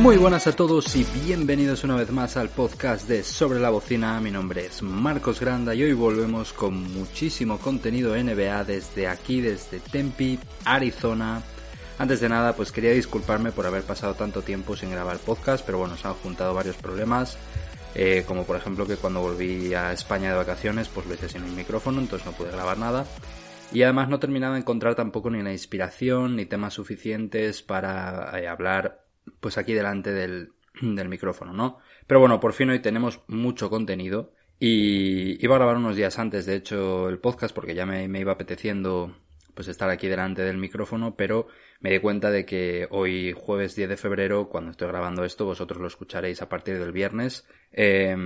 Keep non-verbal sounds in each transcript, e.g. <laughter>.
Muy buenas a todos y bienvenidos una vez más al podcast de Sobre la Bocina. Mi nombre es Marcos Granda y hoy volvemos con muchísimo contenido NBA desde aquí, desde Tempe, Arizona. Antes de nada, pues quería disculparme por haber pasado tanto tiempo sin grabar podcast, pero bueno, se han juntado varios problemas. Eh, como por ejemplo que cuando volví a España de vacaciones, pues lo hice sin un micrófono, entonces no pude grabar nada. Y además no terminaba de encontrar tampoco ni la inspiración ni temas suficientes para eh, hablar pues aquí delante del, <clears throat> del micrófono, ¿no? Pero bueno, por fin hoy tenemos mucho contenido y iba a grabar unos días antes, de hecho, el podcast porque ya me, me iba apeteciendo pues estar aquí delante del micrófono, pero me di cuenta de que hoy jueves 10 de febrero, cuando estoy grabando esto, vosotros lo escucharéis a partir del viernes, eh,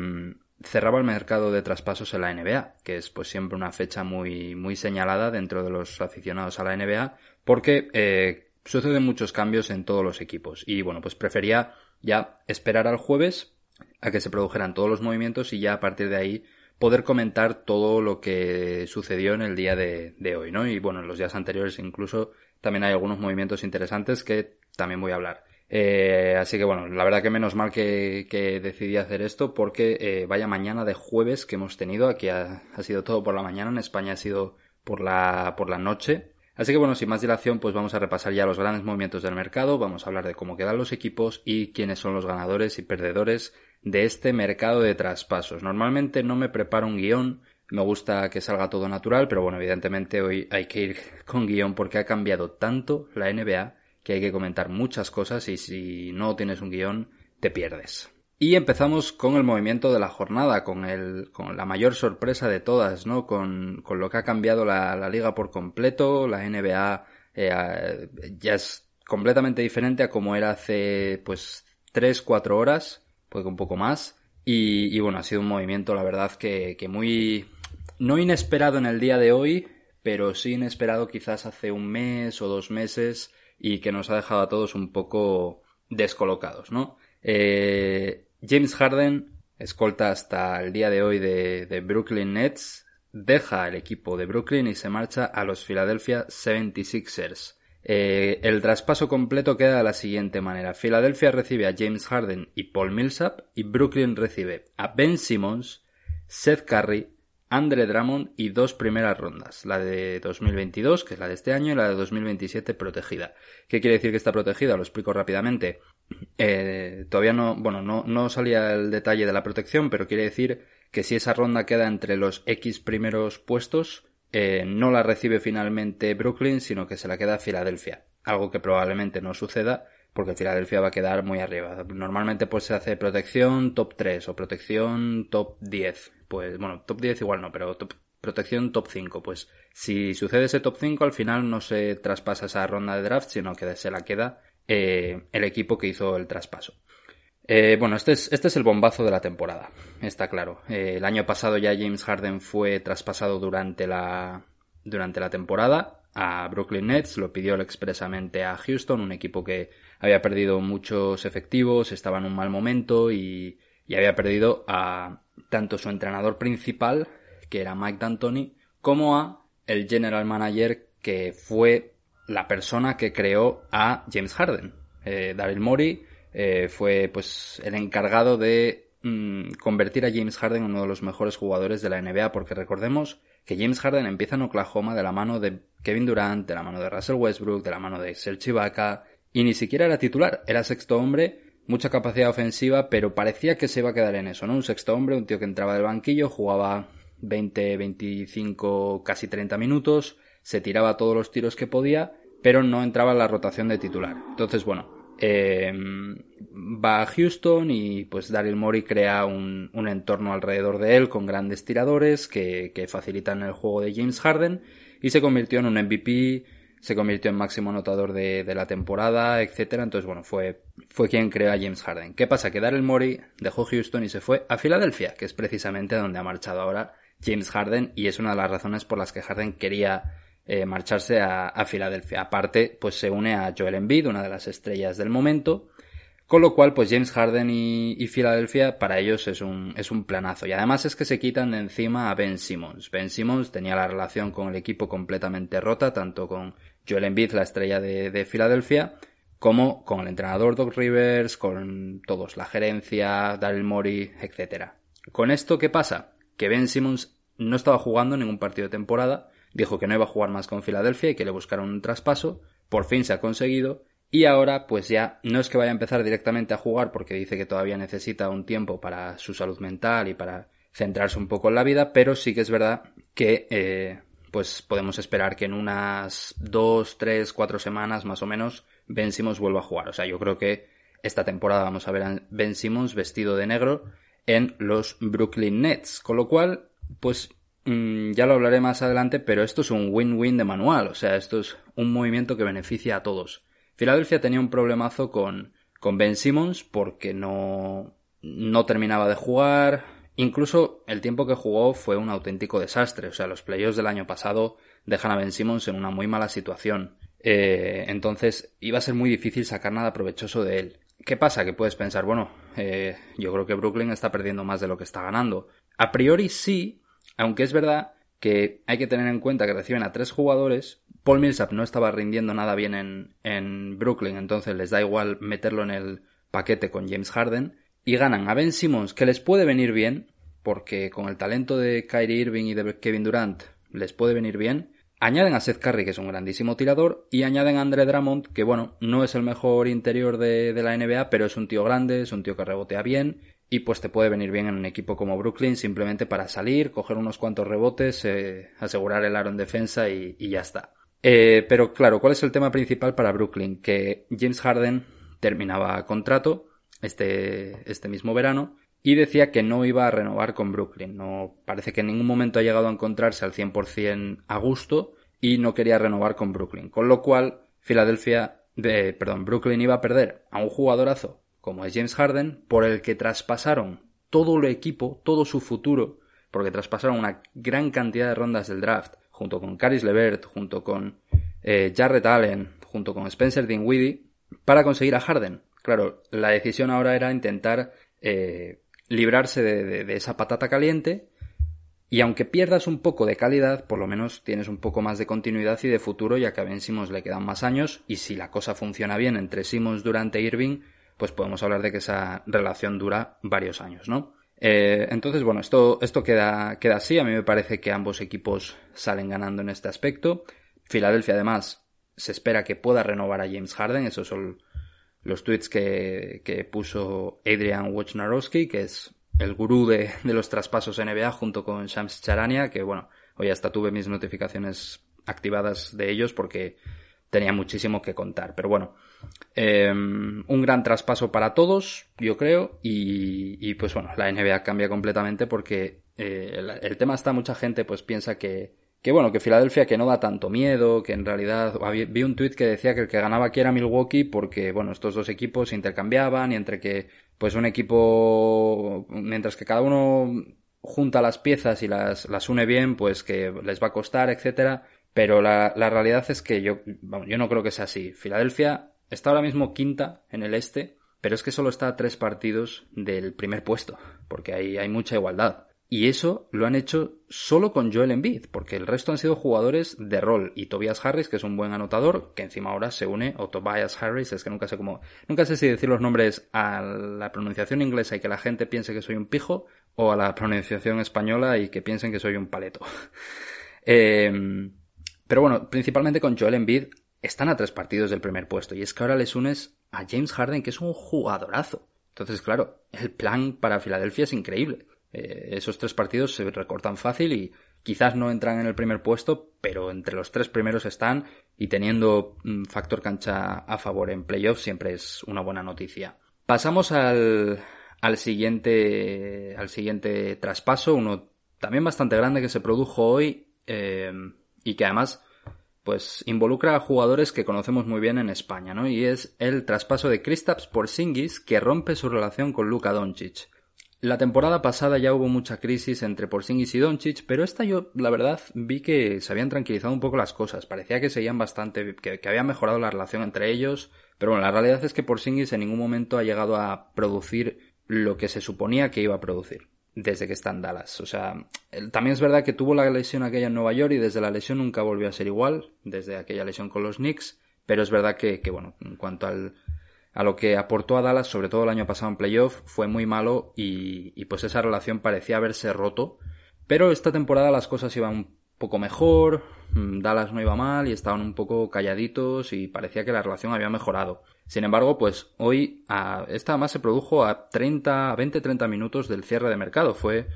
cerraba el mercado de traspasos en la NBA, que es pues siempre una fecha muy, muy señalada dentro de los aficionados a la NBA, porque eh, suceden muchos cambios en todos los equipos. Y bueno, pues prefería ya esperar al jueves a que se produjeran todos los movimientos y ya a partir de ahí poder comentar todo lo que sucedió en el día de, hoy, ¿no? Y bueno, en los días anteriores incluso también hay algunos movimientos interesantes que también voy a hablar. Eh, así que bueno, la verdad que menos mal que, que decidí hacer esto porque eh, vaya mañana de jueves que hemos tenido, aquí ha, ha, sido todo por la mañana, en España ha sido por la, por la noche, Así que bueno, sin más dilación, pues vamos a repasar ya los grandes movimientos del mercado, vamos a hablar de cómo quedan los equipos y quiénes son los ganadores y perdedores de este mercado de traspasos. Normalmente no me preparo un guion, me gusta que salga todo natural, pero bueno, evidentemente hoy hay que ir <laughs> con guion porque ha cambiado tanto la NBA que hay que comentar muchas cosas y si no tienes un guion te pierdes. Y empezamos con el movimiento de la jornada, con, el, con la mayor sorpresa de todas, ¿no? Con, con lo que ha cambiado la, la, liga por completo, la NBA eh, ya es completamente diferente a como era hace pues 3, 4 horas, puede un poco más. Y, bueno, ha sido un movimiento, la verdad, que, que muy, no inesperado en el día de hoy, pero sí inesperado quizás hace un mes o dos meses y que nos ha dejado a todos un poco descolocados, ¿no? Eh, James Harden, escolta hasta el día de hoy de, de, Brooklyn Nets, deja el equipo de Brooklyn y se marcha a los Philadelphia 76ers. Eh, el traspaso completo queda de la siguiente manera. Philadelphia recibe a James Harden y Paul Millsap y Brooklyn recibe a Ben Simmons, Seth Curry, Andre Drummond y dos primeras rondas, la de 2022, que es la de este año, y la de 2027 protegida. ¿Qué quiere decir que está protegida? Lo explico rápidamente. Eh, todavía no, bueno, no, no salía el detalle de la protección, pero quiere decir que si esa ronda queda entre los X primeros puestos, eh, no la recibe finalmente Brooklyn, sino que se la queda Filadelfia. Algo que probablemente no suceda, porque Filadelfia va a quedar muy arriba. Normalmente pues se hace protección top 3 o protección top 10 pues bueno, top 10 igual no, pero top, protección top 5. Pues si sucede ese top 5, al final no se traspasa esa ronda de draft, sino que se la queda eh, el equipo que hizo el traspaso. Eh, bueno, este es, este es el bombazo de la temporada, está claro. Eh, el año pasado ya James Harden fue traspasado durante la, durante la temporada a Brooklyn Nets, lo pidió expresamente a Houston, un equipo que había perdido muchos efectivos, estaba en un mal momento y, y había perdido a tanto su entrenador principal, que era Mike D'Antoni, como a el general manager que fue la persona que creó a James Harden. Eh, Daryl eh, fue pues el encargado de mm, convertir a James Harden en uno de los mejores jugadores de la NBA, porque recordemos que James Harden empieza en Oklahoma de la mano de Kevin Durant, de la mano de Russell Westbrook, de la mano de Serge Ibaka, y ni siquiera era titular, era sexto hombre mucha capacidad ofensiva, pero parecía que se iba a quedar en eso, ¿no? Un sexto hombre, un tío que entraba del banquillo, jugaba 20, 25, casi 30 minutos, se tiraba todos los tiros que podía, pero no entraba en la rotación de titular. Entonces, bueno, eh, va a Houston y pues Daryl Morey crea un, un, entorno alrededor de él con grandes tiradores que, que facilitan el juego de James Harden y se convirtió en un MVP se convirtió en máximo anotador de, la temporada, etcétera. Entonces, bueno, fue, fue quien creó a James Harden. ¿Qué pasa? Que Daryl Morey dejó Houston y se fue a Filadelfia, que es precisamente donde ha marchado ahora James Harden, y es una de las razones por las que Harden quería eh, marcharse a, a, Filadelfia. Aparte, pues se une a Joel Embiid, una de las estrellas del momento, Con lo cual, pues James Harden y, Filadelfia para ellos es un, es un planazo. Y además es que se quitan de encima a Ben Simmons. Ben Simmons tenía la relación con el equipo completamente rota, tanto con Joel Embiid, la estrella de, de Filadelfia, como con el entrenador Doc Rivers, con todos, la gerencia, Daryl Morey, etc. Con esto, ¿qué pasa? Que Ben Simmons no estaba jugando ningún partido de temporada, dijo que no iba a jugar más con Filadelfia y que le buscaron un traspaso, por fin se ha conseguido, y ahora pues ya no es que vaya a empezar directamente a jugar porque dice que todavía necesita un tiempo para su salud mental y para centrarse un poco en la vida, pero sí que es verdad que eh, pues podemos esperar que en unas dos, tres, cuatro semanas más o menos Ben Simmons vuelva a jugar. O sea, yo creo que esta temporada vamos a ver a Ben Simmons vestido de negro en los Brooklyn Nets, con lo cual pues mm, ya lo hablaré más adelante, pero esto es un win-win de manual, o sea, esto es un movimiento que beneficia a todos. Filadelfia tenía un problemazo con, con Ben Simmons porque no, no terminaba de jugar. Incluso el tiempo que jugó fue un auténtico desastre. O sea, los playoffs del año pasado dejan a Ben Simmons en una muy mala situación. Eh, entonces iba a ser muy difícil sacar nada provechoso de él. ¿Qué pasa? Que puedes pensar, bueno, eh, yo creo que Brooklyn está perdiendo más de lo que está ganando. A priori sí, aunque es verdad que hay que tener en cuenta que reciben a tres jugadores Paul Millsap no estaba rindiendo nada bien en, en Brooklyn, entonces les da igual meterlo en el paquete con James Harden. Y ganan a Ben Simmons, que les puede venir bien, porque con el talento de Kyrie Irving y de Kevin Durant les puede venir bien. Añaden a Seth Curry, que es un grandísimo tirador, y añaden a Andre Drummond, que bueno, no es el mejor interior de, de la NBA, pero es un tío grande, es un tío que rebotea bien, y pues te puede venir bien en un equipo como Brooklyn simplemente para salir, coger unos cuantos rebotes, eh, asegurar el aro en defensa y ya está. Eh, pero claro, ¿cuál es el tema principal para Brooklyn? Que James Harden terminaba contrato este, este mismo verano y decía que no iba a renovar con Brooklyn. No parece que en ningún momento ha llegado a encontrarse al 100% a gusto y no quería renovar con Brooklyn. Con lo cual, Filadelfia, de, perdón, Brooklyn iba a perder a un jugadorazo como es James Harden, por el que traspasaron todo el equipo, todo su futuro, porque traspasaron una gran cantidad de rondas del draft junto con Caris Levert, junto con eh, Jarrett Allen, junto con Spencer Dinwiddie, para conseguir a Harden. Claro, la decisión ahora era intentar eh, librarse de, esa patata caliente y aunque pierdas un poco de calidad, por lo menos tienes un poco más de continuidad y de futuro, ya que a Ben Simmons le quedan más años y si la cosa funciona bien entre Simmons, Durante Irving, pues podemos hablar de que esa relación dura varios años, ¿no? Eh, entonces, bueno, esto, esto queda, queda así. A mí me parece que ambos equipos salen ganando en este aspecto. Filadelfia, además, se espera que pueda renovar a James Harden. Esos son los tweets que, que puso Adrian Wojnarowski, que es el gurú de, de, los traspasos NBA, junto con Shams Charania, que bueno, hoy hasta tuve mis notificaciones activadas de ellos porque tenía muchísimo que contar. Pero bueno, em, un gran traspaso para todos, yo creo, y, pues bueno, la NBA cambia completamente porque eh, el, tema está, mucha gente pues piensa que, que bueno, que Filadelfia que no da tanto miedo, que en realidad vi un tuit que decía que el que ganaba aquí era Milwaukee porque bueno, estos dos equipos se intercambiaban y entre que pues un equipo mientras que cada uno junta las piezas y las, las une bien, pues que les va a costar, etcétera. Pero la, la realidad es que yo, vamos, yo no creo que sea así. Filadelfia está ahora mismo quinta en el este, pero es que solo está a tres partidos del primer puesto, porque hay, hay mucha igualdad. Y eso lo han hecho solo con Joel Embiid, porque el resto han sido jugadores de rol. Y Tobias Harris, que es un buen anotador, que encima ahora se une, o Tobias Harris, es que nunca sé cómo, nunca sé si decir los nombres a la pronunciación inglesa y que la gente piense que soy un pijo, o a la pronunciación española y que piensen que soy un paleto. <laughs> eh, pero bueno, principalmente con Joel Embiid están a tres partidos del primer puesto y es que ahora les unes a James Harden que es un jugadorazo. Entonces, claro, el plan para Filadelfia es increíble. Eh, esos tres partidos se recortan fácil y quizás no entran en el primer puesto, pero entre los tres primeros están y teniendo un factor cancha a favor en playoffs siempre es una buena noticia. Pasamos al, al siguiente al siguiente traspaso, uno también bastante grande que se produjo hoy. Eh, y que además pues involucra a jugadores que conocemos muy bien en España, ¿no? Y es el traspaso de Kristaps Porzingis que rompe su relación con Luka Doncic. La temporada pasada ya hubo mucha crisis entre Porzingis y Doncic, pero esta yo, la verdad, vi que se habían tranquilizado un poco las cosas. Parecía que seguían bastante, que, que había mejorado la relación entre ellos. Pero bueno, la realidad es que Porzingis en ningún momento ha llegado a producir lo que se suponía que iba a producir desde que está en Dallas. O sea, también es verdad que tuvo la lesión aquella en Nueva York y desde la lesión nunca volvió a ser igual, desde aquella lesión con los Knicks, pero es verdad que, que bueno, en cuanto al, a lo que aportó a Dallas, sobre todo el año pasado en playoff, fue muy malo y, y pues esa relación parecía haberse roto. Pero esta temporada las cosas iban un poco mejor, Dallas no iba mal y estaban un poco calladitos y parecía que la relación había mejorado. Sin embargo, pues hoy a, esta además se produjo a 30, 20-30 minutos del cierre de mercado. Fue,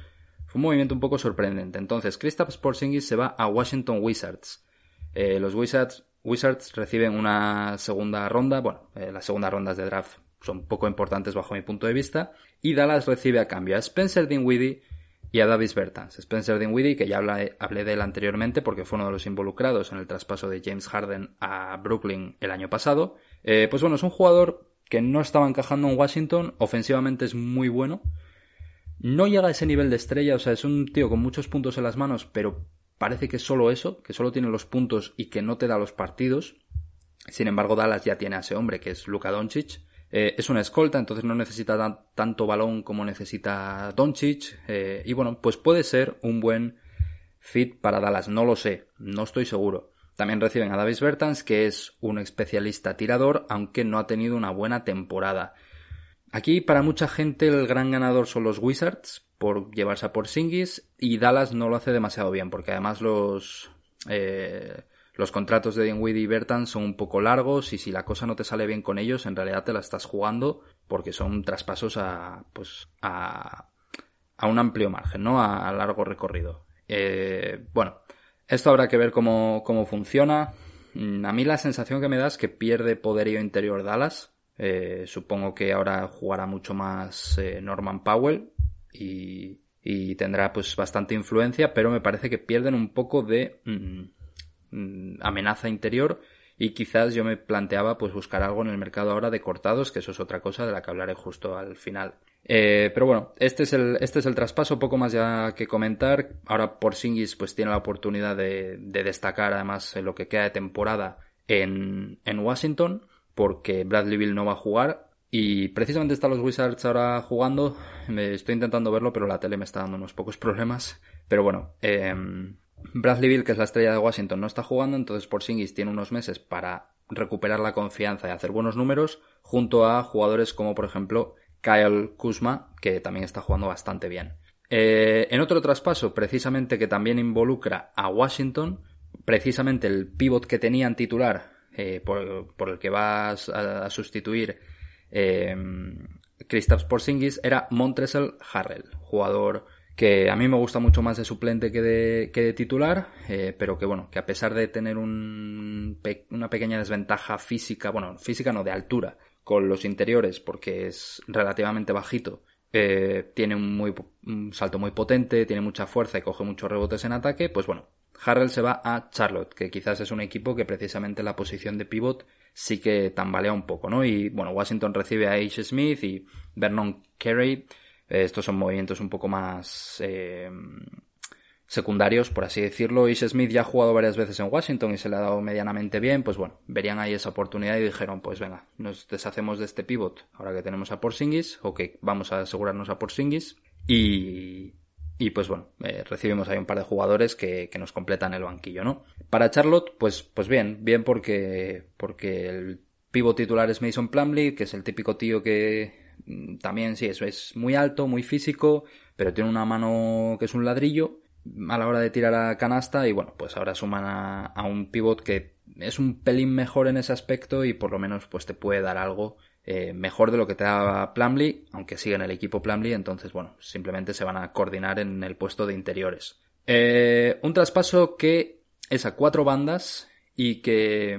fue un movimiento un poco sorprendente. Entonces, Kristaps Porzingis se va a Washington Wizards. Eh, los Wizards, Wizards reciben una segunda ronda. Bueno, eh, las segundas rondas de draft son poco importantes bajo mi punto de vista. Y Dallas recibe a cambio a Spencer Dinwiddie y a Davis Bertans. Spencer Dinwiddie, que ya hablé, de él anteriormente porque fue uno de los involucrados en el traspaso de James Harden a Brooklyn el año pasado. Eh, pues bueno, es un jugador que no estaba encajando en Washington, ofensivamente es muy bueno. No llega a ese nivel de estrella, o sea, es un tío con muchos puntos en las manos, pero parece que es solo eso, que solo tiene los puntos y que no te da los partidos. Sin embargo, Dallas ya tiene a ese hombre que es Luka Doncic. Eh, es una escolta, entonces no necesita tanto balón como necesita Doncic. Eh, y bueno, pues puede ser un buen fit para Dallas. No lo sé, no estoy seguro. También reciben a Davis Bertans, que es un especialista tirador, aunque no ha tenido una buena temporada. Aquí, para mucha gente, el gran ganador son los Wizards, por llevarse a Porzingis, y Dallas no lo hace demasiado bien, porque además los, eh, los contratos de Dinwiddie y Bertans son un poco largos y si la cosa no te sale bien con ellos, en realidad te la estás jugando porque son traspasos a, pues, a, a un amplio margen, ¿no? A, largo recorrido. Eh, bueno, esto habrá que ver cómo, cómo funciona. Mm, a mí la sensación que me da es que pierde poderío interior Dallas. Eh, supongo que ahora jugará mucho más eh, Norman Powell y, y, tendrá pues bastante influencia, pero me parece que pierden un poco de Mm, amenaza interior y quizás yo me planteaba pues buscar algo en el mercado ahora de cortados, que eso es otra cosa de la que hablaré justo al final. Eh, pero bueno, este es, el, este es el traspaso, poco más ya que comentar. Ahora por Singis pues tiene la oportunidad de, destacar además en lo que queda de temporada en, en Washington, porque Bradley Bill no va a jugar. Y precisamente están los Wizards ahora jugando. Me estoy intentando verlo, pero la tele me está dando unos pocos problemas. Pero bueno, eh, Bradley Bill, que es la estrella de Washington, no está jugando, entonces Porzingis tiene unos meses para recuperar la confianza y hacer buenos números, junto a jugadores como por ejemplo Kyle Kuzma, que también está jugando bastante bien. Eh, en otro traspaso, precisamente que también involucra a Washington, precisamente el pivot que tenían titular, eh, por, el que va a, sustituir eh, Kristaps Porzingis, era Montresel Harrell, jugador que a mí me gusta mucho más de suplente que de, que de titular, eh, pero que bueno, que a pesar de tener un, una pequeña desventaja física, bueno, física no, de altura, con los interiores, porque es relativamente bajito, eh, tiene un, muy, un salto muy potente, tiene mucha fuerza y coge muchos rebotes en ataque, pues bueno, Harrell se va a Charlotte, que quizás es un equipo que precisamente la posición de pivot sí que tambalea un poco, ¿no? Y bueno, Washington recibe a H. Smith y Vernon Carey, estos son movimientos un poco más eh, secundarios, por así decirlo. Ish Smith ya ha jugado varias veces en Washington y se le ha dado medianamente bien. Pues bueno, verían ahí esa oportunidad y dijeron, pues venga, nos deshacemos de este pivot ahora que tenemos a Porzingis, o que vamos a asegurarnos a Porzingis. Y, y pues bueno, eh, recibimos ahí un par de jugadores que, que, nos completan el banquillo, ¿no? Para Charlotte, pues, pues bien, bien porque, porque el pivot titular es Mason Plumlee, que es el típico tío que también sí, eso es muy alto, muy físico, pero tiene una mano que es un ladrillo a la hora de tirar a canasta y bueno, pues ahora suman a, un pivot que es un pelín mejor en ese aspecto y por lo menos pues te puede dar algo eh, mejor de lo que te daba Plumlee, aunque sigue en el equipo Plumlee, entonces bueno, simplemente se van a coordinar en el puesto de interiores. Eh, un traspaso que es a cuatro bandas y que,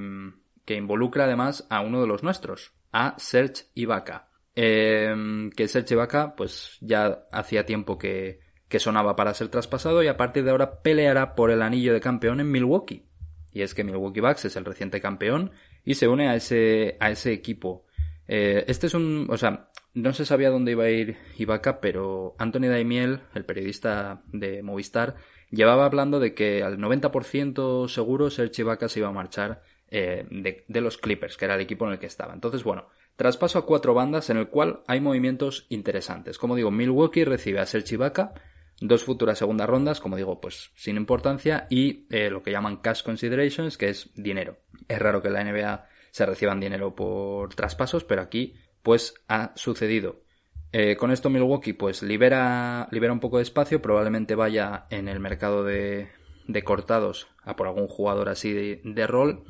que involucra además a uno de los nuestros, a Serge Ibaka. Eh, que Serge Ibaka, pues ya hacía tiempo que, que sonaba para ser traspasado y a partir de ahora peleará por el anillo de campeón en Milwaukee. Y es que Milwaukee Bucks es el reciente campeón y se une a ese, a ese equipo. Eh, este es un, o sea, no se sabía dónde iba a ir Ibaka, pero Anthony Daimiel, el periodista de Movistar, llevaba hablando de que al 90% seguro Serge Ibaka se iba a marchar eh, de, los Clippers, que era el equipo en el que estaba. Entonces, bueno, traspaso a cuatro bandas en el cual hay movimientos interesantes. Como digo, Milwaukee recibe a Serge Ibaka, dos futuras segundas rondas, como digo, pues sin importancia, y eh, lo que llaman cash considerations, que es dinero. Es raro que en la NBA se reciban dinero por traspasos, pero aquí pues ha sucedido. Eh, con esto Milwaukee pues libera, libera un poco de espacio, probablemente vaya en el mercado de, de cortados a por algún jugador así de, rol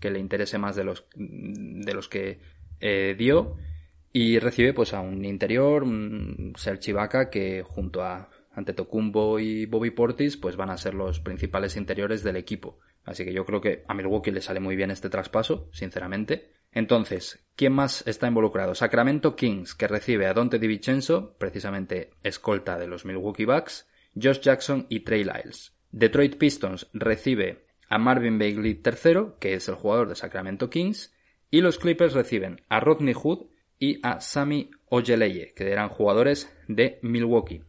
que le interese más de los, de los que eh, dio y recibe pues a un interior, un Serge Ibaka que junto a Antetokounmpo y Bobby Portis pues van a ser los principales interiores del equipo. Así que yo creo que a Milwaukee le sale muy bien este traspaso, sinceramente. Entonces, ¿quién más está involucrado? Sacramento Kings, que recibe a Dante DiVincenzo, precisamente escolta de los Milwaukee Bucks, Josh Jackson y Trey Lyles. Detroit Pistons recibe a Marvin Bagley III, que es el jugador de Sacramento Kings, y los Clippers reciben a Rodney Hood y a Sammy Ojeleye, que eran jugadores de Milwaukee.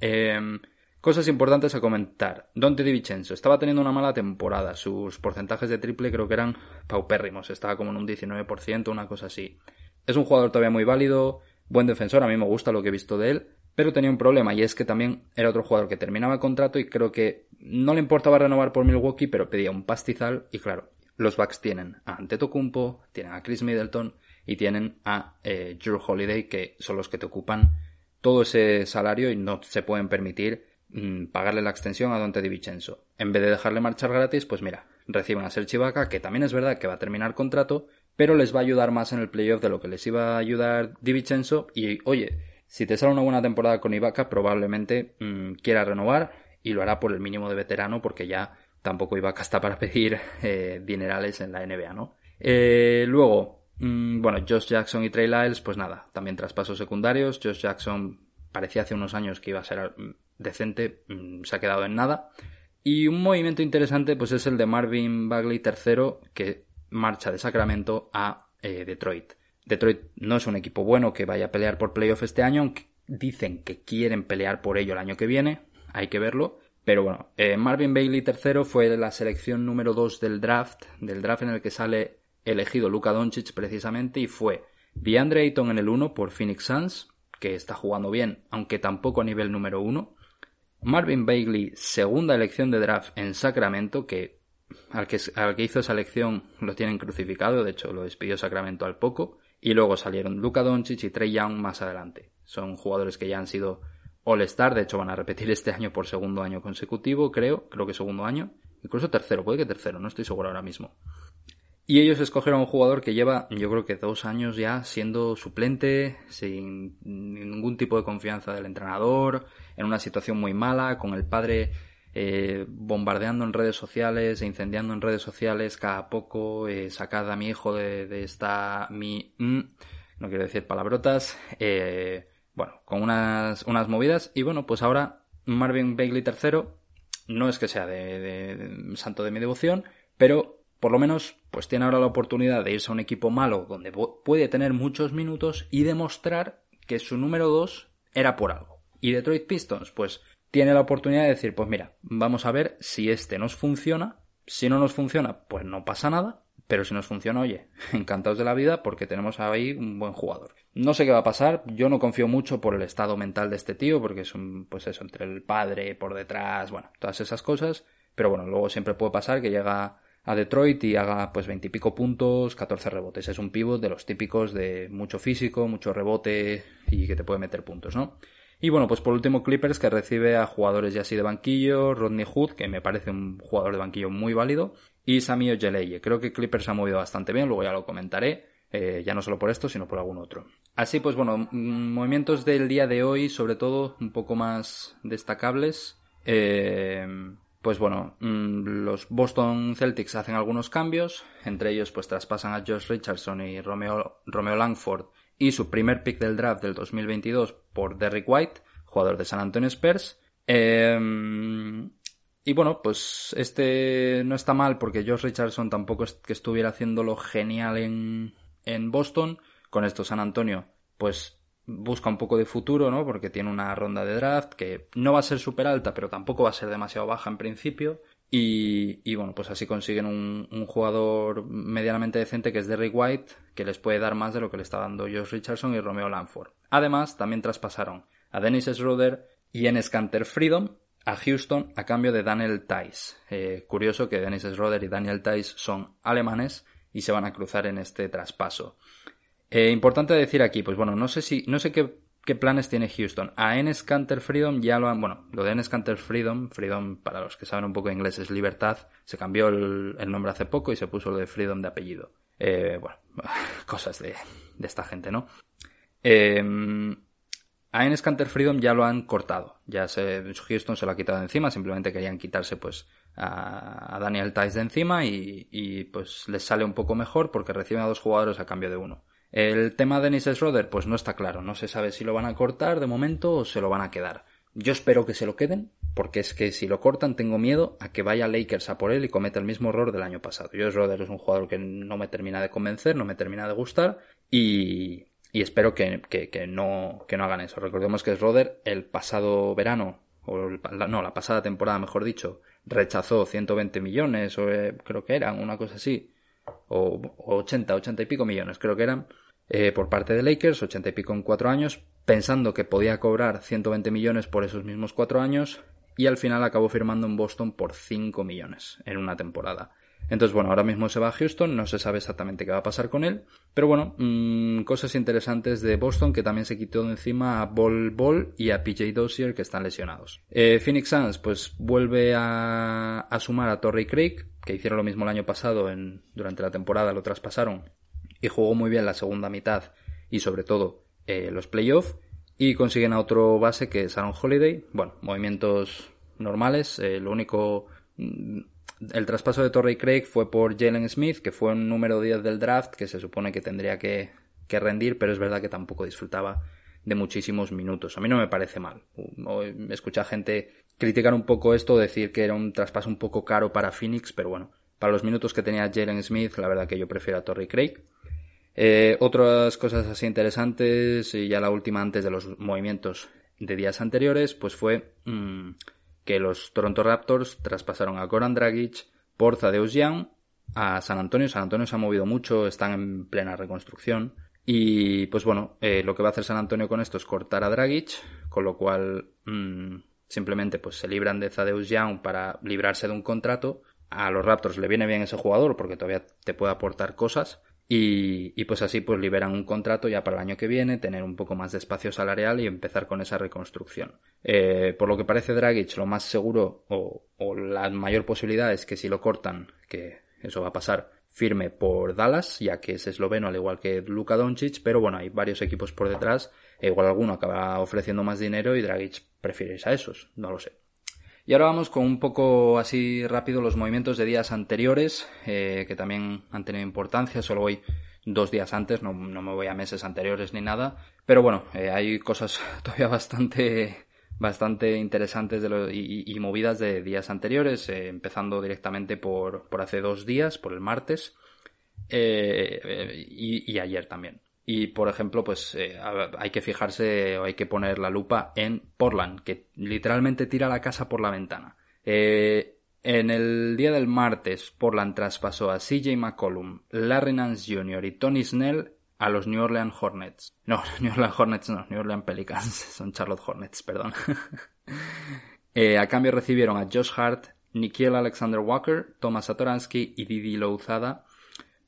Em, Cosas importantes a comentar. Dante Di Vincenzo estaba teniendo una mala temporada. Sus porcentajes de triple creo que eran paupérrimos. Estaba como en un 19%, una cosa así. Es un jugador todavía muy válido, buen defensor, a mí me gusta lo que he visto de él, pero tenía un problema y es que también era otro jugador que terminaba el contrato y creo que no le importaba renovar por Milwaukee, pero pedía un pastizal y claro, los Bucks tienen a Antetokounmpo, tienen a Chris Middleton y tienen a eh, Drew Holiday que son los que te ocupan todo ese salario y no se pueden permitir Mm, pagarle la extensión a Dante Di Vincenzo. En vez de dejarle marchar gratis, pues mira, reciben a Serge Ibaka, que también es verdad que va a terminar contrato, pero les va a ayudar más en el playoff de lo que les iba a ayudar Di Vincenzo. Y oye, si te sale una buena temporada con Ibaka, probablemente mm, quiera renovar y lo hará por el mínimo de veterano, porque ya tampoco Ibaka está para <laughs> pedir eh, dinerales en la NBA, ¿no? Eh, luego, mm, bueno, Josh Jackson y Trey Lyles, pues nada, también traspasos secundarios. Josh Jackson parecía hace unos años que iba a ser decente, mm, se ha quedado en nada. Y un movimiento interesante pues es el de Marvin Bagley III que marcha de Sacramento a eh, Detroit. Detroit no es un equipo bueno que vaya a pelear por playoff este año, aunque dicen que quieren pelear por ello el año que viene, hay que verlo. Pero bueno, eh, Marvin Bagley III fue la selección número 2 del draft, del draft en el que sale elegido Luka Doncic precisamente, y fue DeAndre Ayton en el 1 por Phoenix Suns, que está jugando bien, aunque tampoco a nivel número 1. Marvin Bagley, segunda elección de draft en Sacramento, que al, que al que hizo esa elección lo tienen crucificado, de hecho lo despidió Sacramento al poco, y luego salieron Luka Doncic y Trey Young más adelante. Son jugadores que ya han sido All-Star, de hecho van a repetir este año por segundo año consecutivo, creo, creo que segundo año, incluso tercero, puede que tercero, no estoy seguro ahora mismo. Y ellos escogieron a un jugador que lleva, yo creo que dos años ya siendo suplente, sin ningún tipo de confianza del entrenador, en una situación muy mala, con el padre eh, bombardeando en redes sociales e incendiando en redes sociales cada poco, eh, sacad a mi hijo de, esta mi... Mm, no quiero decir palabrotas, eh, bueno, con unas, unas movidas. Y bueno, pues ahora Marvin Bagley III no es que sea de santo de mi devoción, pero por lo menos, pues tiene ahora la oportunidad de irse a un equipo malo donde puede tener muchos minutos y demostrar que su número 2 era por algo. Y Detroit Pistons, pues tiene la oportunidad de decir, pues mira, vamos a ver si este nos funciona. Si no nos funciona, pues no pasa nada. Pero si nos funciona, oye, <laughs> encantados de la vida porque tenemos ahí un buen jugador. No sé qué va a pasar, yo no confío mucho por el estado mental de este tío, porque es un, pues eso, entre el padre, por detrás, bueno, todas esas cosas. Pero bueno, luego siempre puede pasar que llega a Detroit y haga pues veintipico puntos, 14 rebotes. Es un pivot de los típicos de mucho físico, mucho rebote y que te puede meter puntos, ¿no? Y bueno, pues por último Clippers que recibe a jugadores ya así de banquillo, Rodney Hood, que me parece un jugador de banquillo muy válido, y Sami Ojeleye. Creo que Clippers ha movido bastante bien, luego ya lo comentaré, eh, ya no solo por esto, sino por algún otro. Así pues, bueno, movimientos del día de hoy, sobre todo un poco más destacables. Eh, pues bueno, mm, los Boston Celtics hacen algunos cambios, entre ellos pues traspasan a Josh Richardson y Romeo, Romeo Langford y su primer pick del draft del 2022 por Derrick White, jugador de San Antonio Spurs. Em, y bueno, pues este no está mal porque Josh Richardson tampoco es que estuviera haciéndolo genial en, en Boston. Con esto San Antonio, pues busca un poco de futuro, ¿no? Porque tiene una ronda de draft que no va a ser súper alta, pero tampoco va a ser demasiado baja en principio. Y, bueno, pues así consiguen un, un, jugador medianamente decente que es Derrick White, que les puede dar más de lo que le está dando Josh Richardson y Romeo Lanford. Además, también traspasaron a Dennis Schroeder y en Scanter Freedom a Houston a cambio de Daniel Tice. Eh, curioso que Dennis Schroeder y Daniel Tice son alemanes y se van a cruzar en este traspaso. Eh, importante decir aquí, pues bueno, no sé si, no sé qué, planes tiene Houston. A Enes Canter Freedom ya lo han, bueno, lo de Enes Canter Freedom, Freedom para los que saben un poco de inglés es libertad, se cambió el, nombre hace poco y se puso lo de Freedom de apellido. Eh, bueno, <laughs> cosas de, de, esta gente, ¿no? Eh, a Enes Canter Freedom ya lo han cortado. Ya se, Houston se lo ha quitado de encima. Simplemente querían quitarse pues a, Daniel Tice de encima y, pues les sale un poco mejor porque reciben a dos jugadores a cambio de uno. El tema de Dennis Schroeder pues no está claro. No se sabe si lo van a cortar de momento o se lo van a quedar. Yo espero que se lo queden porque es que si lo cortan tengo miedo a que vaya Lakers a por él y cometa el mismo error del año pasado. Yo Schroeder es un jugador que no me termina de convencer, no me termina de gustar y, y espero que, no, que no hagan eso. Recordemos que Schroeder el pasado verano, o no, la pasada temporada, mejor dicho, rechazó 120 millones, o eh, creo que eran, una cosa así, o, 80, 80 y pico millones, creo que eran, eh, por parte de Lakers, 80 y pico en cuatro años, pensando que podía cobrar 120 millones por esos mismos cuatro años, y al final acabó firmando en Boston por 5 millones en una temporada. Entonces, bueno, ahora mismo se va a Houston, no se sabe exactamente qué va a pasar con él, pero bueno, mmm, cosas interesantes de Boston que también se quitó de encima a Ball Ball y a PJ Dozier que están lesionados. Eh, Phoenix Suns pues vuelve a, a sumar a Torrey Craig, que hicieron lo mismo el año pasado, en, durante la temporada lo traspasaron y jugó muy bien la segunda mitad y sobre todo eh, los playoffs y consiguen a otro base que es Aaron Holiday, bueno, movimientos normales, eh, lo único mm, el traspaso de Torrey Craig fue por Jalen Smith, que fue un número 10 del draft, que se supone que tendría que, rendir, pero es verdad que tampoco disfrutaba de muchísimos minutos. A mí no me parece mal. Escuché a gente criticar un poco esto, decir que era un traspaso un poco caro para Phoenix, pero bueno, para los minutos que tenía Jalen Smith, la verdad que yo prefiero a Torrey Craig. Eh, otras cosas así interesantes, y ya la última antes de los movimientos de días anteriores, pues fue mm, que los Toronto Raptors traspasaron a Goran Dragic por Zadeus Young a San Antonio. San Antonio se ha movido mucho, están en plena reconstrucción. Y pues bueno, eh, lo que va a hacer San Antonio con esto es cortar a Dragic, con lo cual mm, simplemente pues se libran de Zadeus Young para librarse de un contrato. A los Raptors le viene bien ese jugador porque todavía te puede aportar cosas. Y, pues así pues liberan un contrato ya para el año que viene, tener un poco más de espacio salarial y empezar con esa reconstrucción. Eh, por lo que parece Dragic, lo más seguro o, la mayor posibilidad es que si lo cortan, que eso va a pasar, firme por Dallas, ya que es esloveno al igual que Luka Doncic, pero bueno, hay varios equipos por detrás, e igual alguno acaba ofreciendo más dinero y Dragic prefiere a esos, no lo sé. Y ahora vamos con un poco así rápido los movimientos de días anteriores, eh, que también han tenido importancia. Solo voy dos días antes, no, me voy a meses anteriores ni nada. Pero bueno, eh, hay cosas <laughs> todavía bastante, bastante interesantes de y, movidas de días anteriores, eh, empezando directamente por, por hace dos días, por el martes, y ayer también. Y, por ejemplo, pues eh, hay que fijarse o hay que poner la lupa en Portland, que literalmente tira la casa por la ventana. Eh, en el día del martes, Portland traspasó a CJ McCollum, Larry Nance Jr. y Tony Snell a los New Orleans Hornets. No, <laughs> New Orleans Hornets no, New Orleans Pelicans, <laughs> son Charlotte Hornets, perdón. <laughs> Eh, a cambio recibieron a Josh Hart, Nikhil Alexander Walker, Thomas Satoransky y Didi Louzada,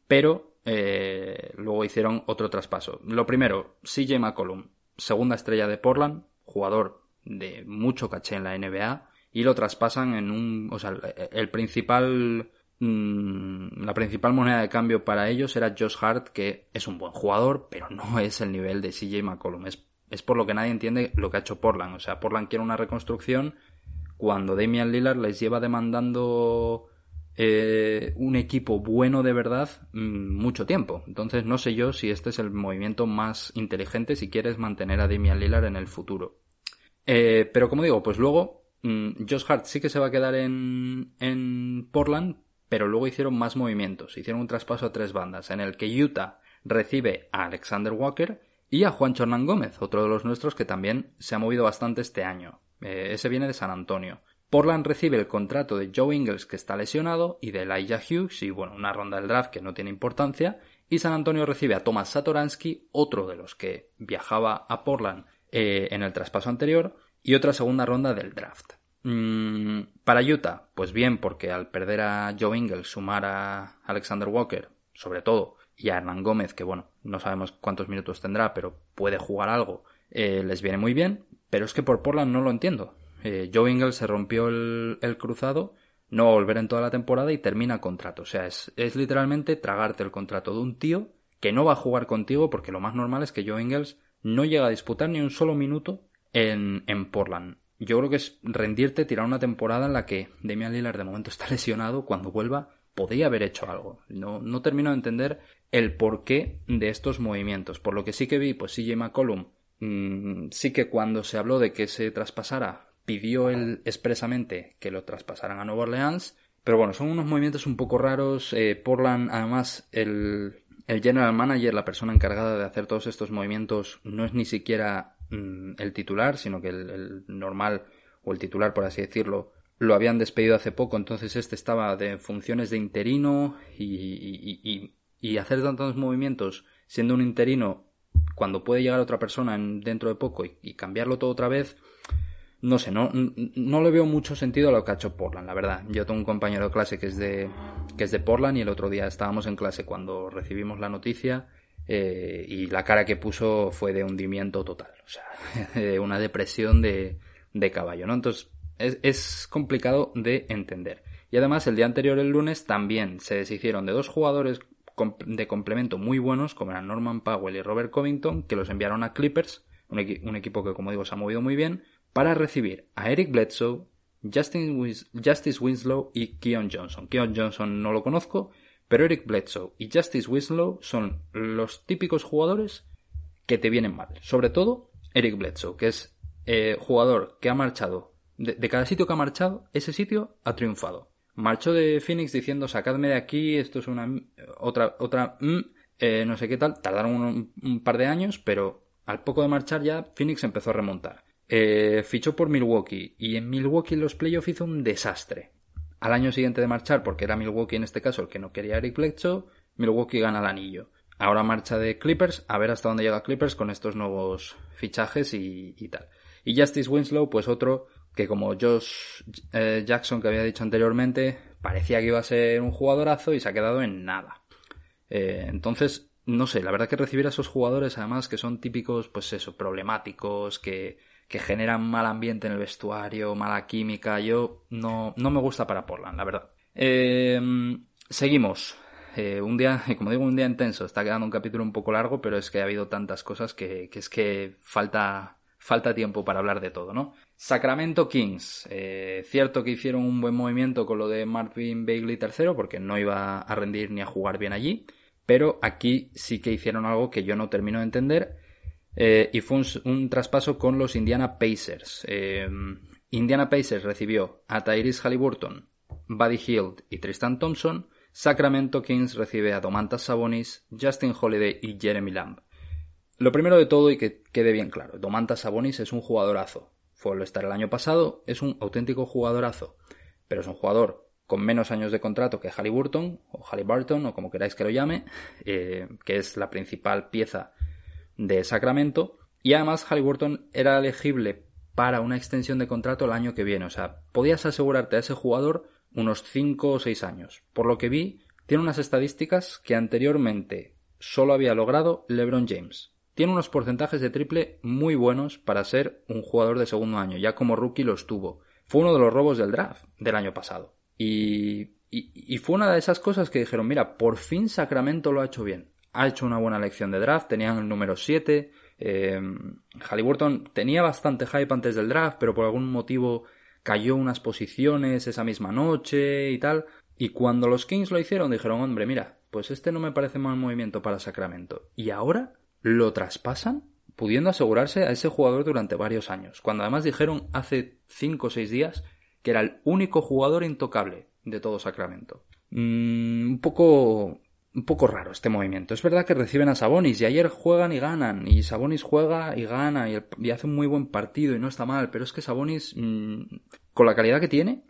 pero eh, luego hicieron otro traspaso. Lo primero, CJ McCollum, segunda estrella de Portland, jugador de mucho caché en la NBA, y lo traspasan en un, o sea, el principal, mm, la principal moneda de cambio para ellos era Josh Hart, que es un buen jugador, pero no <laughs> es el nivel de CJ McCollum. Es, es por lo que nadie entiende lo que ha hecho Portland. O sea, Portland quiere una reconstrucción cuando Damian Lillard les lleva demandando eh, un equipo bueno de verdad mm, mucho tiempo. Entonces no sé yo si este es el movimiento más inteligente si quieres mantener a Damian Lillard en el futuro. Eh, pero como digo, pues luego mm, Josh Hart sí que se va a quedar en, en Portland, pero luego hicieron más movimientos. Hicieron un traspaso a tres bandas en el que Utah recibe a Alexander Walker y a Juan Hernán Gómez, otro de los nuestros que también se ha movido bastante este año. Eh, ese viene de San Antonio. Portland recibe el contrato de Joe Ingles que está lesionado y de Elijah Hughes y bueno, una ronda del draft que no tiene importancia y San Antonio recibe a Thomas Satoransky, otro de los que viajaba a Portland eh, en el traspaso anterior y otra segunda ronda del draft. Mm, para Utah, pues bien, porque al perder a Joe Ingles, sumar a Alexander Walker, sobre todo, y a Hernán Gómez, que bueno, no sabemos cuántos minutos tendrá, pero puede jugar algo, eh, les viene muy bien, pero es que por Portland no lo entiendo. Eh, Joe Ingles se rompió el, cruzado, no va a volver en toda la temporada y termina contrato. O sea, es, literalmente tragarte el contrato de un tío que no va a jugar contigo porque lo más normal es que Joe Ingles no llega a disputar ni un solo minuto en, en Portland. Yo creo que es rendirte, tirar una temporada en la que Damian Lillard de momento está <laughs> lesionado, cuando vuelva podría haber hecho algo. No, no termino de entender el porqué de estos movimientos. Por lo que sí que vi, pues CJ McCollum mm, sí que cuando se habló de que se traspasara pidió él expresamente que lo traspasaran a Nueva Orleans. Pero bueno, son unos movimientos un poco raros. Eh, Portland, además, el, el general manager, la persona encargada de hacer todos estos movimientos, no es ni siquiera mm, el titular, sino que el, normal, o el titular, por así decirlo, lo habían despedido hace poco, entonces este estaba de funciones de interino y, y, hacer tantos movimientos siendo un interino cuando puede llegar otra persona dentro de poco y, cambiarlo todo otra vez, no sé, no, no le veo mucho sentido a lo que ha hecho Portland, la verdad. Yo tengo un compañero de clase que es de, que es de Portland y el otro día estábamos en clase cuando recibimos la noticia eh, y la cara que puso fue de hundimiento total, o sea, <laughs> una depresión de, de caballo, ¿no? Entonces, es, es complicado de entender. Y además, el día anterior, el lunes, también se deshicieron de dos jugadores de complemento muy buenos, como eran Norman Powell y Robert Covington, que los enviaron a Clippers, un, equipo que, como digo, se ha movido muy bien, para recibir a Eric Bledsoe, Justice Winslow y Keon Johnson. Keon Johnson no lo conozco, pero Eric Bledsoe y Justice Winslow son los típicos jugadores que te vienen mal. Sobre todo Eric Bledsoe, que es eh, jugador que ha marchado, de, cada sitio que ha marchado, ese sitio ha triunfado. Marchó de Phoenix diciendo sacadme de aquí, esto es una otra, otra, mm, eh, no sé qué tal. Tardaron un par de años, pero al poco de marchar ya Phoenix empezó a remontar. Eh, fichó por Milwaukee y en Milwaukee los playoffs hizo un desastre. Al año siguiente de marchar, porque era Milwaukee en este caso el que no quería Eric Bledsoe, Milwaukee gana el anillo. Ahora marcha de Clippers, a ver hasta dónde llega Clippers con estos nuevos fichajes y, tal. Y Justice Winslow, pues otro que como Josh eh, Jackson que había dicho anteriormente, parecía que iba a ser un jugadorazo y se ha quedado en nada. Eh, entonces, no sé, la verdad que recibir a esos jugadores además que son típicos, pues eso, problemáticos, que que generan mal ambiente en el vestuario, mala química. Yo no, no me gusta para Portland, la verdad. Eh, seguimos. Eh, un día, <laughs> como digo, un día intenso. Está quedando un capítulo un poco largo, pero es que ha habido tantas cosas que, es que falta, falta tiempo para hablar de todo, ¿no? Sacramento Kings. Eh, cierto que hicieron un buen movimiento con lo de Marvin Bagley III, porque no iba a rendir ni a jugar bien allí. Pero aquí sí que hicieron algo que yo no termino de entender eh, y fue un, traspaso con los Indiana Pacers. Eh, Indiana Pacers recibió a Tyrese Halliburton, Buddy Hield y Tristan Thompson. Sacramento Kings recibe a Domantas Sabonis, Justin Holiday y Jeremy Lamb. Lo primero de todo y que quede bien claro, Domantas Sabonis es un jugadorazo. Fue lo estar el año pasado, es un auténtico jugadorazo. Pero es un jugador con menos años de contrato que Halliburton, o Halliburton, o como queráis que lo llame, eh, que es la principal pieza de Sacramento y además Halliburton era elegible para una extensión de contrato el año que viene. O sea, podías asegurarte a ese jugador unos 5 o 6 años. Por lo que vi, tiene unas estadísticas que anteriormente solo había logrado LeBron James. Tiene unos porcentajes de triple muy buenos para ser un jugador de segundo año, ya como rookie los tuvo. Fue uno de los robos del draft del año pasado. Y, y, y fue una de esas cosas que dijeron, mira, por fin Sacramento lo ha hecho bien ha hecho una buena elección de draft, tenían el número 7. Eh, Halliburton tenía bastante hype antes del draft, pero por algún motivo cayó unas posiciones esa misma noche y tal. Y cuando los Kings lo hicieron, dijeron, hombre, mira, pues este no me parece mal movimiento para Sacramento. Y ahora lo traspasan pudiendo asegurarse a ese jugador durante varios años. Cuando además dijeron hace 5 o 6 días que era el único jugador intocable de todo Sacramento. Mm, un poco un poco raro este movimiento. Es verdad que reciben a Sabonis y ayer juegan y ganan. Y Sabonis juega y gana y, hace un muy buen partido y no está mal. Pero es que Sabonis, mm, con la calidad que tiene,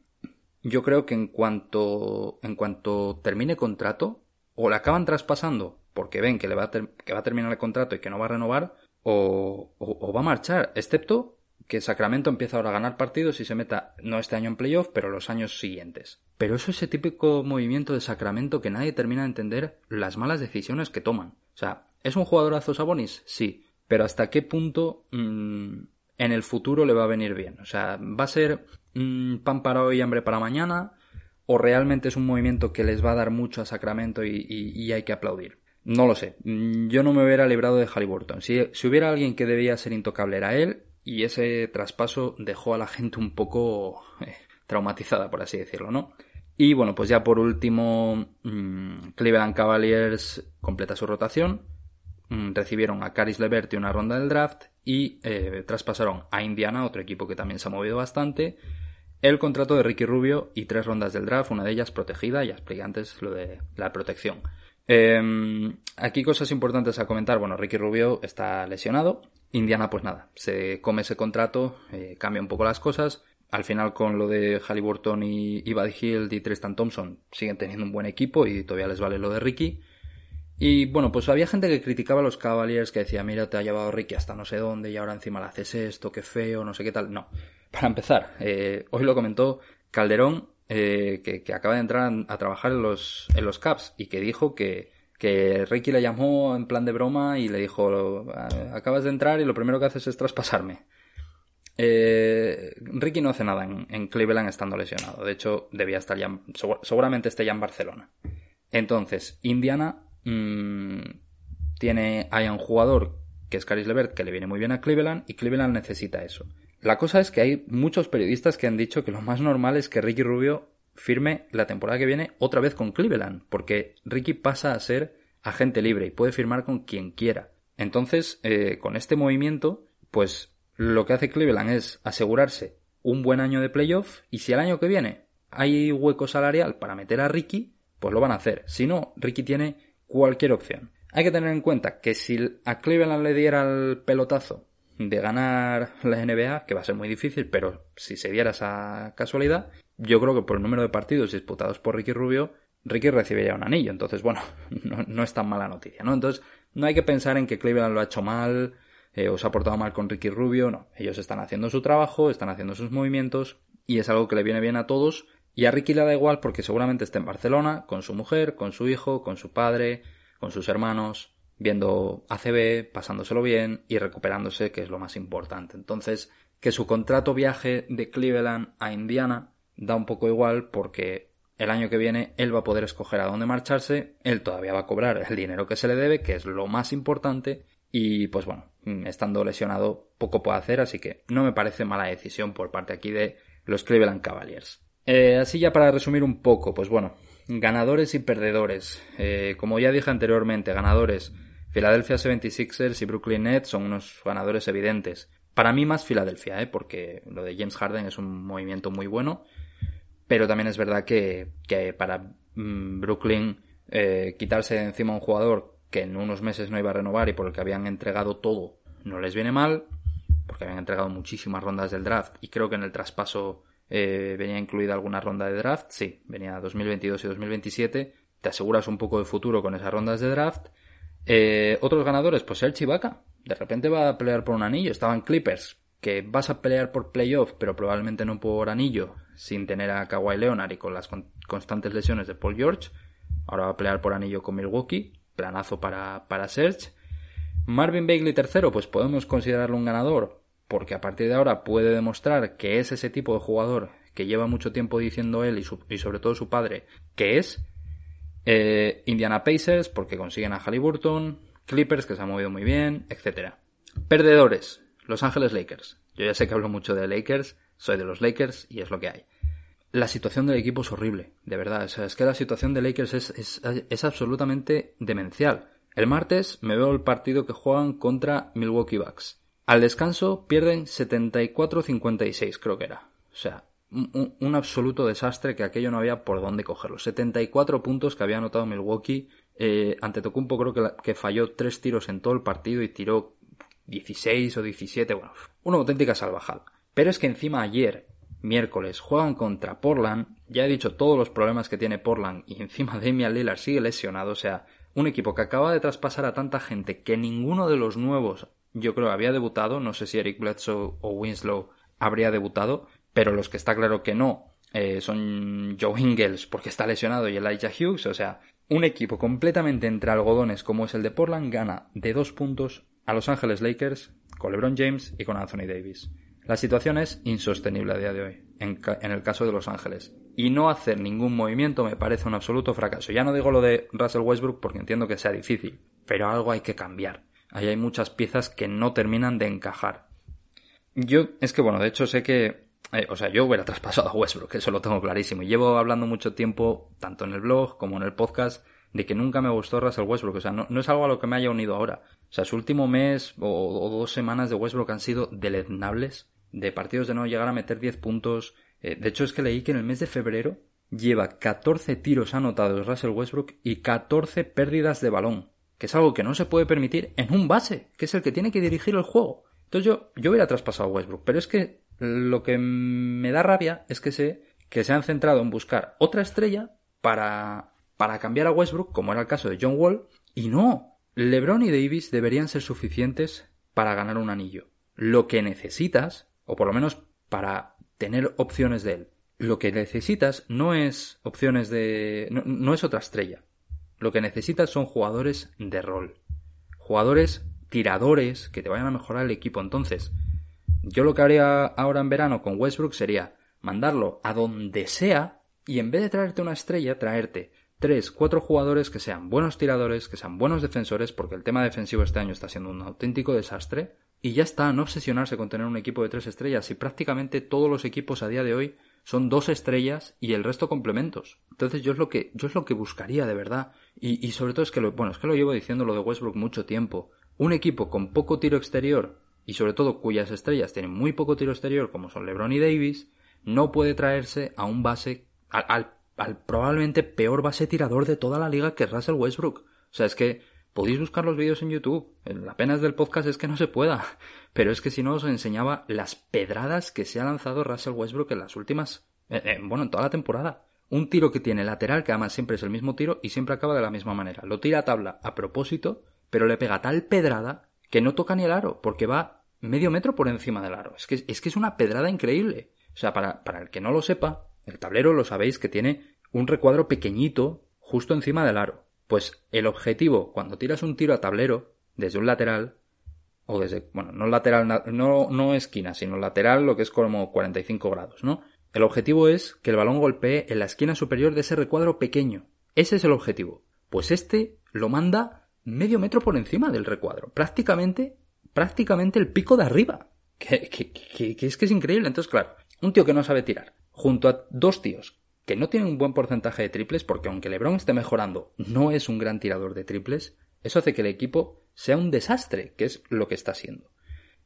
yo creo que en cuanto, en cuanto termine contrato, o le acaban traspasando porque ven que, le va a que va a terminar el contrato y que no va a renovar, o, o va a marchar. Excepto que Sacramento empieza ahora a ganar partidos y se meta no este año en playoff, pero los años siguientes. Pero eso es ese típico movimiento de Sacramento que nadie termina de entender las malas decisiones que toman. O sea, ¿es un jugadorazo Sabonis? Sí. Pero ¿hasta qué punto mm, en el futuro le va a venir bien? O sea, ¿va a ser mm, pan para hoy y hambre para mañana? ¿O realmente es un movimiento que les va a dar mucho a Sacramento y, hay que aplaudir? No lo sé. Mm, yo no me hubiera librado de Halliburton. Si, si hubiera alguien que debía ser intocable era él, y ese traspaso dejó a la gente un poco eh, traumatizada, por así decirlo, ¿no? Y bueno, pues ya por último, mm, Cleveland Cavaliers completa su rotación, mm, recibieron a Caris Levert y una ronda del draft y eh, traspasaron a Indiana, otro equipo que también se ha movido bastante, el contrato de Ricky Rubio y tres rondas del draft, una de ellas protegida, ya expliqué antes lo de la protección. Em, aquí cosas importantes a comentar. Bueno, Ricky Rubio está lesionado. Indiana, pues nada, se come ese contrato, eh, cambia un poco las cosas. Al final, con lo de Halliburton y, y Hield y Tristan Thompson, siguen teniendo un buen equipo y todavía les vale lo de Ricky. Y bueno, pues había gente que criticaba a los Cavaliers, que decía, mira, te ha llevado Ricky hasta no sé dónde y ahora encima le haces esto, qué feo, no sé qué tal. No. Para empezar, eh, hoy lo comentó Calderón eh, que, acaba de entrar a, trabajar en los, en los Caps y que dijo que, que Ricky le llamó en plan de broma y le dijo, acabas de entrar y lo primero que haces es traspasarme. Eh, Ricky no hace nada en, Cleveland estando lesionado. De hecho, debía estar ya, seguramente esté ya en Barcelona. Entonces, Indiana mmm, tiene, hay un jugador que es Caris Levert que le viene muy bien a Cleveland y Cleveland necesita eso. La cosa es que hay muchos periodistas que han dicho que lo más normal es que Ricky Rubio firme la temporada que viene otra vez con Cleveland, porque Ricky pasa a ser agente libre y puede firmar con quien quiera. Entonces, eh, con este movimiento, pues lo que hace Cleveland es asegurarse un buen año de playoff y si el año que viene hay hueco salarial para meter a Ricky, pues lo van a hacer. Si no, Ricky tiene cualquier opción. Hay que tener en cuenta que si a Cleveland le diera el pelotazo de ganar la NBA, que va a ser muy difícil, pero si se diera esa casualidad, yo creo que por el número de partidos disputados por Ricky Rubio, Ricky recibiría un anillo. Entonces, bueno, <laughs> no, es tan mala noticia, ¿no? Entonces, no hay que pensar en que Cleveland lo ha hecho mal, eh, o se ha portado mal con Ricky Rubio, no. Ellos están haciendo su trabajo, están haciendo sus movimientos, y es algo que le viene bien a todos. Y a Ricky le da igual porque seguramente está en Barcelona, con su mujer, con su hijo, con su padre, con sus hermanos, viendo ACB, pasándoselo bien y recuperándose, que es lo más importante. Entonces, que su contrato viaje de Cleveland a Indiana da un poco igual porque el año que viene él va a poder escoger a dónde marcharse, él todavía va a cobrar el dinero que se le debe, que es lo más importante, y pues bueno, estando lesionado poco puede hacer, así que no me parece mala decisión por parte aquí de los Cleveland Cavaliers. Eh, así ya para resumir un poco, pues bueno, ganadores y perdedores. Eh, como ya dije anteriormente, ganadores Philadelphia 76ers y Brooklyn Nets son unos ganadores evidentes. Para mí más Filadelfia, ¿eh? porque lo de James Harden es un movimiento muy bueno, pero también es verdad que, para mm, Brooklyn eh, quitarse de encima a un jugador que en unos meses no iba a renovar y por el que habían entregado todo no les viene mal, porque habían entregado muchísimas rondas del draft y creo que en el traspaso eh, venía incluida alguna ronda de draft, sí, venía 2022 y 2027, te aseguras un poco de futuro con esas rondas de draft eh, otros ganadores, pues el Chivaca. De repente va a pelear por un anillo. Estaban Clippers, que vas a pelear por playoff, pero probablemente no por anillo, sin tener a Kawhi Leonard y con las constantes lesiones de Paul George. Ahora va a pelear por anillo con Milwaukee. Planazo para, para Serge. Marvin Bagley tercero, pues podemos considerarlo un ganador, porque a partir de ahora puede demostrar que es ese tipo de jugador que lleva mucho tiempo diciendo él y, y sobre todo su padre que es, eh, Indiana Pacers, porque consiguen a Halliburton. Clippers, que se ha movido muy bien, etc. Perdedores, Los Ángeles Lakers. Yo ya sé que hablo mucho de Lakers, soy de los Lakers y es lo que hay. La situación del equipo es horrible, de verdad. es que la situación de Lakers es, es absolutamente demencial. El martes me veo el partido que juegan contra Milwaukee Bucks. Al descanso pierden 74-56, creo que era. O sea, un, absoluto desastre que aquello no había por dónde cogerlo. 74 puntos que había anotado Milwaukee Eh, ante Tocumpo creo que, que falló tres tiros en todo el partido y tiró 16 o 17, bueno, una auténtica salvajada. Pero es que encima ayer, miércoles, juegan contra Portland, ya he dicho todos los problemas que tiene Portland y encima <laughs> Damian Lillard sigue lesionado, o sea, un equipo que acaba de traspasar a tanta gente que ninguno de los nuevos yo creo había debutado, no sé si Eric Bledsoe o Winslow habría debutado, pero los que está claro que no eh, son Joe Ingles porque está lesionado y Elijah Hughes, o sea, un equipo completamente entre algodones como es el de Portland gana de dos puntos a Los Ángeles Lakers con LeBron James y con Anthony Davis. La situación es insostenible a día de hoy, en, el caso de Los Ángeles. Y no hacer ningún movimiento me parece un absoluto fracaso. Ya no digo lo de Russell Westbrook porque entiendo que sea difícil, pero algo hay que cambiar. Ahí hay muchas piezas que no terminan de encajar. Yo, es que bueno, de hecho sé que, eh, o sea, yo hubiera traspasado a Westbrook, eso lo tengo clarísimo. Llevo hablando mucho tiempo, tanto en el blog como en el podcast, de que nunca me gustó Russell Westbrook. O sea, no, es algo a lo que me haya unido ahora. O sea, su último mes o, dos semanas de Westbrook han sido deleznables. De partidos de no llegar a meter 10 puntos. Eh, de hecho, es que leí que en el mes de febrero lleva 14 tiros anotados Russell Westbrook y 14 pérdidas de balón. Que es algo que no se puede permitir en un base, que es el que tiene que dirigir el juego. Entonces yo, yo hubiera traspasado a Westbrook. Pero es que lo que me da rabia es que sé que se han centrado en buscar otra estrella para para cambiar a Westbrook, como era el caso de John Wall, y no. LeBron y Davis deberían ser suficientes para ganar un anillo. Lo que necesitas, o por lo menos para tener opciones de él, lo que necesitas no es opciones de... no, es otra estrella. Lo que necesitas son jugadores de rol. Jugadores tiradores que te vayan a mejorar el equipo. Entonces, yo lo que haría ahora en verano con Westbrook sería mandarlo a donde sea y en vez de traerte una estrella, traerte tres, cuatro jugadores que sean buenos tiradores, que sean buenos defensores, porque el tema defensivo este año está siendo un auténtico desastre, y ya está, no obsesionarse con tener un equipo de tres estrellas, y prácticamente todos los equipos a día de hoy son dos estrellas y el resto complementos. Entonces yo es lo que, yo es lo que buscaría de verdad. Y, y sobre todo es que lo, bueno, es que lo llevo diciendo lo de Westbrook mucho tiempo. Un equipo con poco tiro exterior, y sobre todo cuyas estrellas tienen muy poco tiro exterior, como son LeBron y Davis, no puede traerse a un base, al al probablemente peor base tirador de toda la liga que es Russell Westbrook. O sea, es que podéis buscar los vídeos en YouTube. La pena del podcast es que no se pueda. <laughs> Pero es que si no os enseñaba las pedradas que se ha lanzado Russell Westbrook en las últimas... Eh, eh, bueno, en toda la temporada. Un tiro que tiene lateral, que además siempre es el mismo tiro y siempre acaba de la misma manera. Lo tira a tabla a propósito, pero le pega tal pedrada que no toca ni el aro, porque va medio metro por encima del aro. Es que es, que es una pedrada increíble. O sea, para, para el que no lo sepa, el tablero lo sabéis que tiene un recuadro pequeñito justo encima del aro. Pues el objetivo, cuando tiras un tiro a tablero, desde un lateral, o desde, bueno, no lateral, no, no esquina, sino lateral, lo que es como 45 grados, ¿no? El objetivo es que el balón golpee en la esquina superior de ese recuadro pequeño. Ese es el objetivo. Pues este lo manda medio metro por encima del recuadro. Prácticamente, prácticamente el pico de arriba. Que, que, es que es increíble. Entonces, claro, un tío que no sabe tirar, junto a dos tíos que no tienen un buen porcentaje de triples, porque aunque LeBron esté mejorando, no es un gran tirador de triples, eso hace que el equipo sea un desastre, que es lo que está siendo.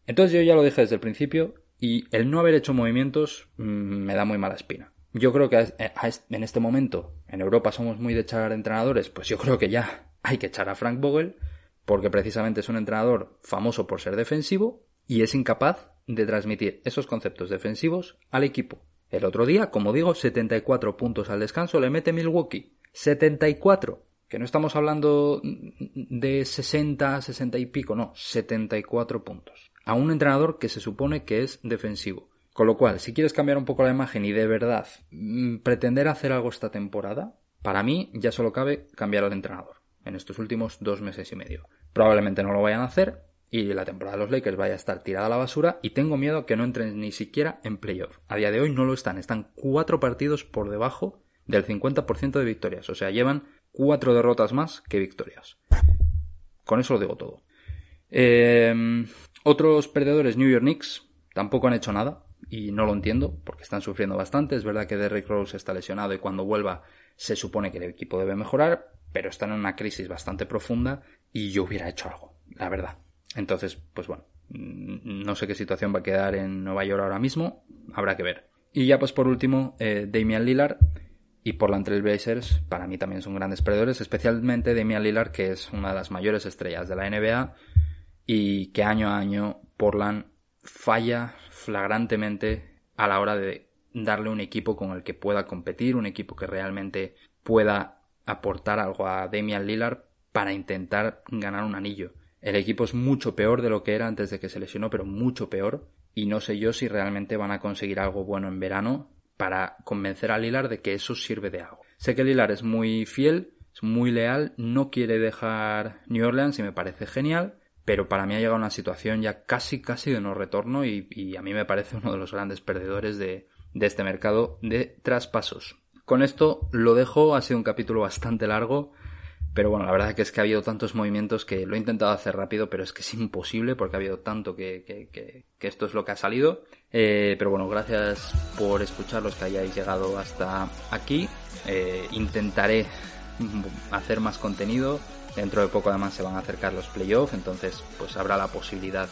Entonces yo ya lo dije desde el principio, y el no haber hecho movimientos mm, me da muy mala espina. Yo creo que en este momento, en Europa somos muy de echar entrenadores, pues yo creo que ya hay que echar a Frank Vogel, porque precisamente es un entrenador famoso por ser defensivo y es incapaz de transmitir esos conceptos defensivos al equipo. El otro día, como digo, 74 puntos al descanso le mete Milwaukee. 74. Que no estamos hablando de 60, 60 y pico, no, 74 puntos. A un entrenador que se supone que es defensivo. Con lo cual, si quieres cambiar un poco la imagen y de verdad mm, pretender hacer algo esta temporada, para mí ya solo cabe cambiar al entrenador en estos últimos dos meses y medio. Probablemente no lo vayan a hacer, y la temporada de los Lakers vaya a estar tirada a la basura y tengo miedo que no entren ni siquiera en playoff. A día de hoy no lo están, están cuatro partidos por debajo del 50% de victorias, o sea, llevan cuatro derrotas más que victorias. Con eso lo digo todo. Em, otros perdedores, New York Knicks, tampoco han hecho nada y no lo entiendo porque están sufriendo bastante. Es verdad que Derrick Rose está lesionado y cuando vuelva se supone que el equipo debe mejorar, pero están en una crisis bastante profunda y yo hubiera hecho algo, la verdad. Entonces, pues bueno, no sé qué situación va a quedar en Nueva York ahora mismo, habrá que ver. Y ya pues por último, eh, Damian Lillard, Y Portland Trail Blazers para mí también son grandes perdedores, especialmente Damian Lillard, que es una de las mayores estrellas de la NBA y que año a año Portland falla flagrantemente a la hora de darle un equipo con el que pueda competir, un equipo que realmente pueda aportar algo a Damian Lillard para intentar ganar un anillo. El equipo es mucho peor de lo que era antes de que se lesionó, pero mucho peor. Y no sé yo si realmente van a conseguir algo bueno en verano para convencer a Lillard de que eso sirve de algo. Sé que Lillard es muy fiel, es muy leal, no quiere dejar New Orleans y me parece genial, pero para mí ha llegado a una situación ya casi casi de no retorno y, a mí me parece <laughs> uno de los grandes perdedores de, de este mercado de traspasos. Con esto lo dejo, ha sido un capítulo bastante largo, pero bueno, la verdad que es que ha habido tantos movimientos que lo he intentado hacer rápido, pero es que es imposible porque ha habido tanto que, que, que, esto es lo que ha salido. Eh, pero bueno, gracias por escuchar los que hayáis llegado hasta aquí. Eh, intentaré hacer más contenido. Dentro de poco además se van a acercar los playoffs, entonces pues habrá la posibilidad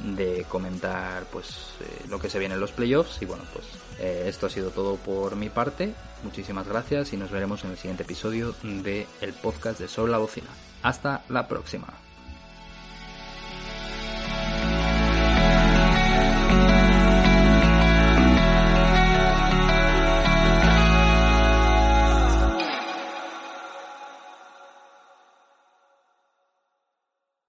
de comentar pues eh, lo que se viene en los playoffs y bueno pues eh, esto ha sido todo por mi parte. Muchísimas gracias y nos veremos en el siguiente episodio de el podcast de Sobre la Bocina. Hasta la próxima